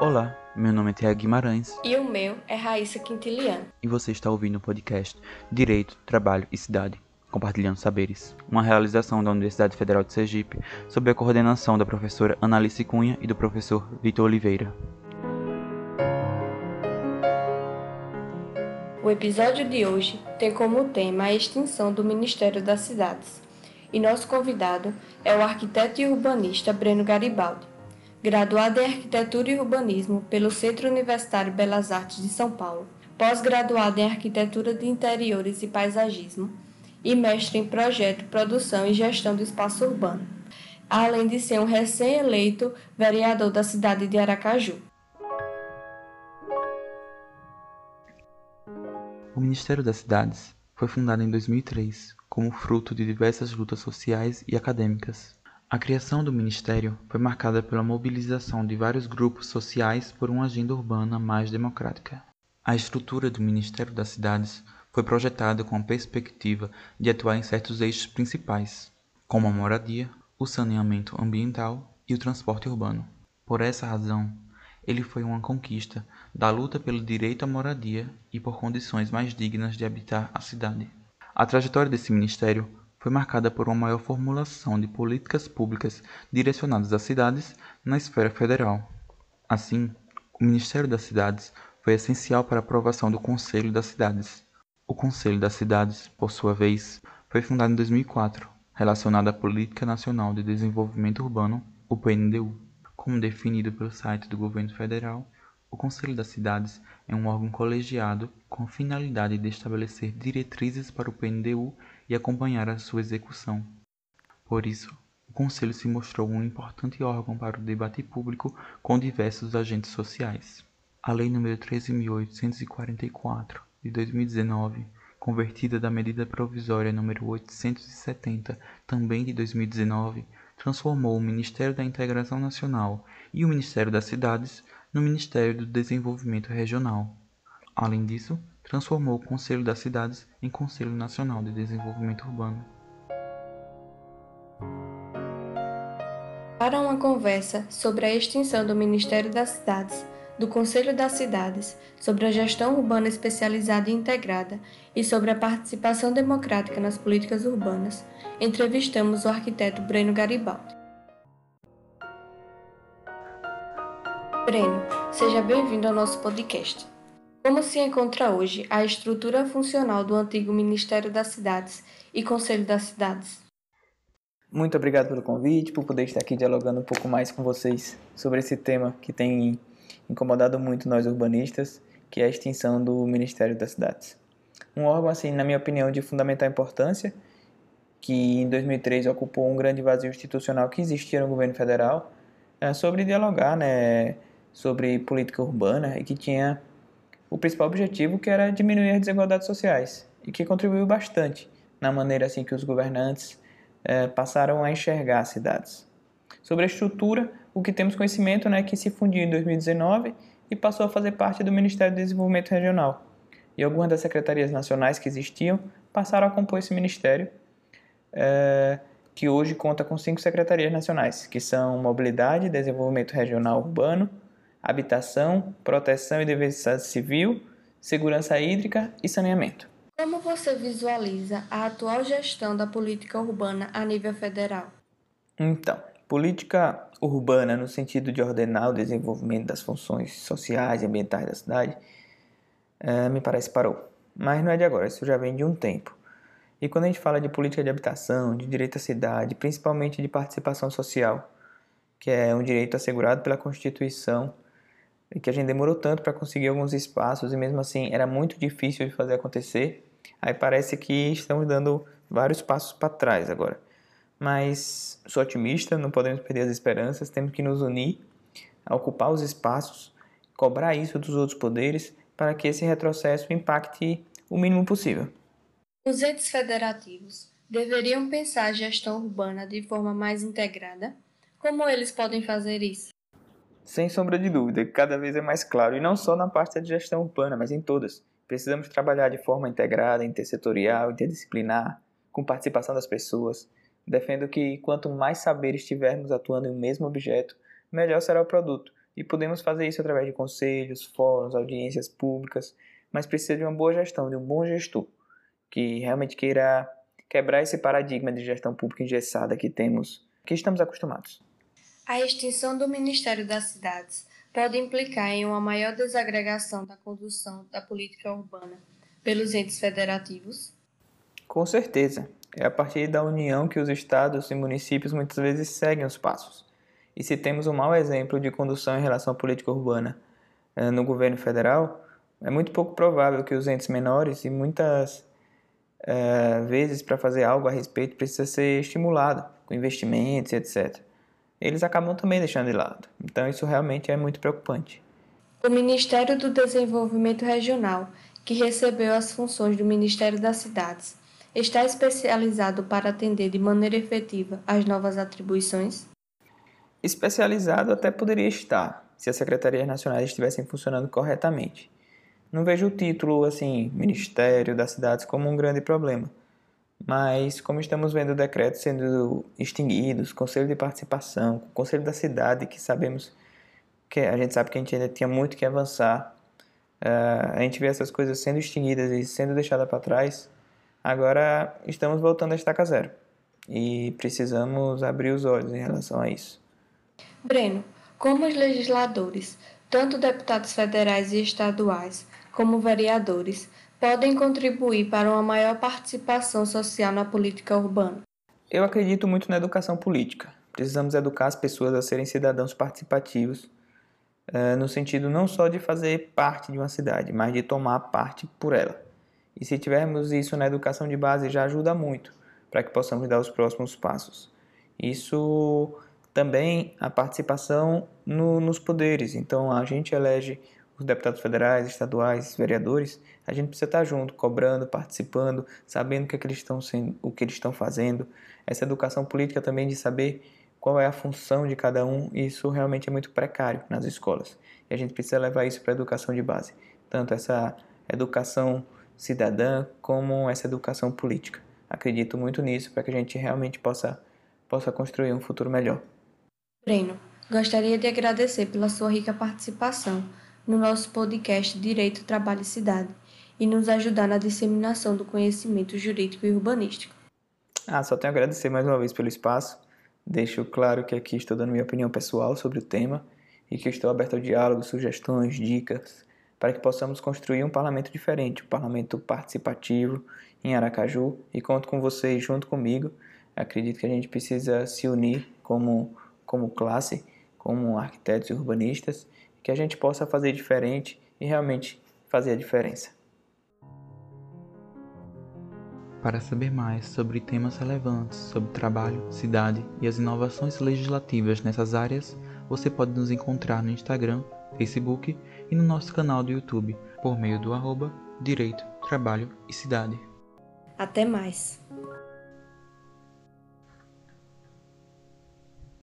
Olá, meu nome é Tiago Guimarães. E o meu é Raíssa Quintiliano. E você está ouvindo o podcast Direito, Trabalho e Cidade, Compartilhando Saberes, uma realização da Universidade Federal de Sergipe, sob a coordenação da professora Analice Cunha e do professor Vitor Oliveira. O episódio de hoje tem como tema a extinção do Ministério das Cidades. E nosso convidado é o arquiteto e urbanista Breno Garibaldi, graduado em Arquitetura e Urbanismo pelo Centro Universitário Belas Artes de São Paulo, pós-graduado em Arquitetura de Interiores e Paisagismo e mestre em Projeto, Produção e Gestão do Espaço Urbano, além de ser um recém-eleito vereador da cidade de Aracaju. O Ministério das Cidades foi fundado em 2003 como fruto de diversas lutas sociais e acadêmicas. A criação do Ministério foi marcada pela mobilização de vários grupos sociais por uma agenda urbana mais democrática. A estrutura do Ministério das Cidades foi projetada com a perspectiva de atuar em certos eixos principais, como a moradia, o saneamento ambiental e o transporte urbano. Por essa razão, ele foi uma conquista da luta pelo direito à moradia e por condições mais dignas de habitar a cidade. A trajetória desse ministério foi marcada por uma maior formulação de políticas públicas direcionadas às cidades na esfera federal. Assim, o Ministério das Cidades foi essencial para a aprovação do Conselho das Cidades. O Conselho das Cidades, por sua vez, foi fundado em 2004, relacionado à Política Nacional de Desenvolvimento Urbano, o PNDU. Como definido pelo site do governo federal, o Conselho das Cidades é um órgão colegiado com a finalidade de estabelecer diretrizes para o PNDU e acompanhar a sua execução. Por isso, o Conselho se mostrou um importante órgão para o debate público com diversos agentes sociais. A Lei nº 13.844, de 2019, convertida da Medida Provisória nº 870, também de 2019, transformou o Ministério da Integração Nacional e o Ministério das Cidades no Ministério do Desenvolvimento Regional. Além disso, transformou o Conselho das Cidades em Conselho Nacional de Desenvolvimento Urbano. Para uma conversa sobre a extinção do Ministério das Cidades, do Conselho das Cidades, sobre a gestão urbana especializada e integrada e sobre a participação democrática nas políticas urbanas, entrevistamos o arquiteto Breno Garibaldi. Breno, seja bem-vindo ao nosso podcast. Como se encontra hoje a estrutura funcional do antigo Ministério das Cidades e Conselho das Cidades? Muito obrigado pelo convite, por poder estar aqui dialogando um pouco mais com vocês sobre esse tema que tem incomodado muito nós urbanistas, que é a extinção do Ministério das Cidades. Um órgão, assim, na minha opinião, de fundamental importância, que em 2003 ocupou um grande vazio institucional que existia no governo federal, é, sobre dialogar, né, sobre política urbana e que tinha o principal objetivo que era diminuir as desigualdades sociais e que contribuiu bastante na maneira assim que os governantes eh, passaram a enxergar as cidades. Sobre a estrutura, o que temos conhecimento é né, que se fundiu em 2019 e passou a fazer parte do Ministério do Desenvolvimento Regional. E algumas das secretarias nacionais que existiam passaram a compor esse ministério, eh, que hoje conta com cinco secretarias nacionais, que são Mobilidade, Desenvolvimento Regional Urbano, habitação, proteção e defesa civil, segurança hídrica e saneamento. Como você visualiza a atual gestão da política urbana a nível federal? Então, política urbana no sentido de ordenar o desenvolvimento das funções sociais e ambientais da cidade, é, me parece parou. Mas não é de agora, isso já vem de um tempo. E quando a gente fala de política de habitação, de direito à cidade, principalmente de participação social, que é um direito assegurado pela Constituição que a gente demorou tanto para conseguir alguns espaços e mesmo assim era muito difícil de fazer acontecer. Aí parece que estamos dando vários passos para trás agora. Mas sou otimista, não podemos perder as esperanças, temos que nos unir, ocupar os espaços, cobrar isso dos outros poderes para que esse retrocesso impacte o mínimo possível. Os entes federativos deveriam pensar a gestão urbana de forma mais integrada? Como eles podem fazer isso? Sem sombra de dúvida, cada vez é mais claro, e não só na parte da gestão urbana, mas em todas. Precisamos trabalhar de forma integrada, intersetorial, interdisciplinar, com participação das pessoas. Defendo que quanto mais saberes estivermos atuando em um mesmo objeto, melhor será o produto, E podemos fazer isso através de conselhos, fóruns, audiências públicas, mas precisa de uma boa gestão, de um bom gestor, que realmente queira quebrar esse paradigma de gestão pública engessada que temos, que estamos acostumados. A extinção do Ministério das Cidades pode implicar em uma maior desagregação da condução da política urbana pelos entes federativos? Com certeza. É a partir da união que os estados e municípios muitas vezes seguem os passos. E se temos um mau exemplo de condução em relação à política urbana eh, no governo federal, é muito pouco provável que os entes menores e muitas eh, vezes para fazer algo a respeito precisa ser estimulado com investimentos, etc. Eles acabam também deixando de lado. Então isso realmente é muito preocupante. O Ministério do Desenvolvimento Regional, que recebeu as funções do Ministério das Cidades, está especializado para atender de maneira efetiva as novas atribuições? Especializado até poderia estar, se as secretarias nacionais estivessem funcionando corretamente. Não vejo o título, assim, Ministério das Cidades como um grande problema. Mas, como estamos vendo decretos sendo extinguidos, Conselho de Participação, Conselho da Cidade, que sabemos que a gente sabe que a gente ainda tinha muito que avançar, uh, a gente vê essas coisas sendo extinguidas e sendo deixadas para trás, agora estamos voltando a estaca zero. E precisamos abrir os olhos em relação a isso. Breno, como os legisladores, tanto deputados federais e estaduais, como vereadores, podem contribuir para uma maior participação social na política urbana? Eu acredito muito na educação política. Precisamos educar as pessoas a serem cidadãos participativos, uh, no sentido não só de fazer parte de uma cidade, mas de tomar parte por ela. E se tivermos isso na educação de base, já ajuda muito para que possamos dar os próximos passos. Isso também a participação no, nos poderes. Então a gente elege os deputados federais, estaduais, vereadores, a gente precisa estar junto, cobrando, participando, sabendo o que, é que eles estão sendo, o que eles estão fazendo. Essa educação política também de saber qual é a função de cada um, isso realmente é muito precário nas escolas. E a gente precisa levar isso para a educação de base, tanto essa educação cidadã como essa educação política. Acredito muito nisso para que a gente realmente possa possa construir um futuro melhor. Breno, gostaria de agradecer pela sua rica participação no nosso podcast Direito, Trabalho e Cidade e nos ajudar na disseminação do conhecimento jurídico e urbanístico. Ah, só tenho a agradecer mais uma vez pelo espaço. Deixo claro que aqui estou dando minha opinião pessoal sobre o tema e que estou aberto ao diálogo, sugestões, dicas, para que possamos construir um parlamento diferente, um parlamento participativo em Aracaju e conto com vocês junto comigo. Acredito que a gente precisa se unir como como classe, como arquitetos e urbanistas, que a gente possa fazer diferente e realmente fazer a diferença. Para saber mais sobre temas relevantes sobre trabalho, cidade e as inovações legislativas nessas áreas, você pode nos encontrar no Instagram, Facebook e no nosso canal do YouTube por meio do arroba Direito, Trabalho e Cidade. Até mais!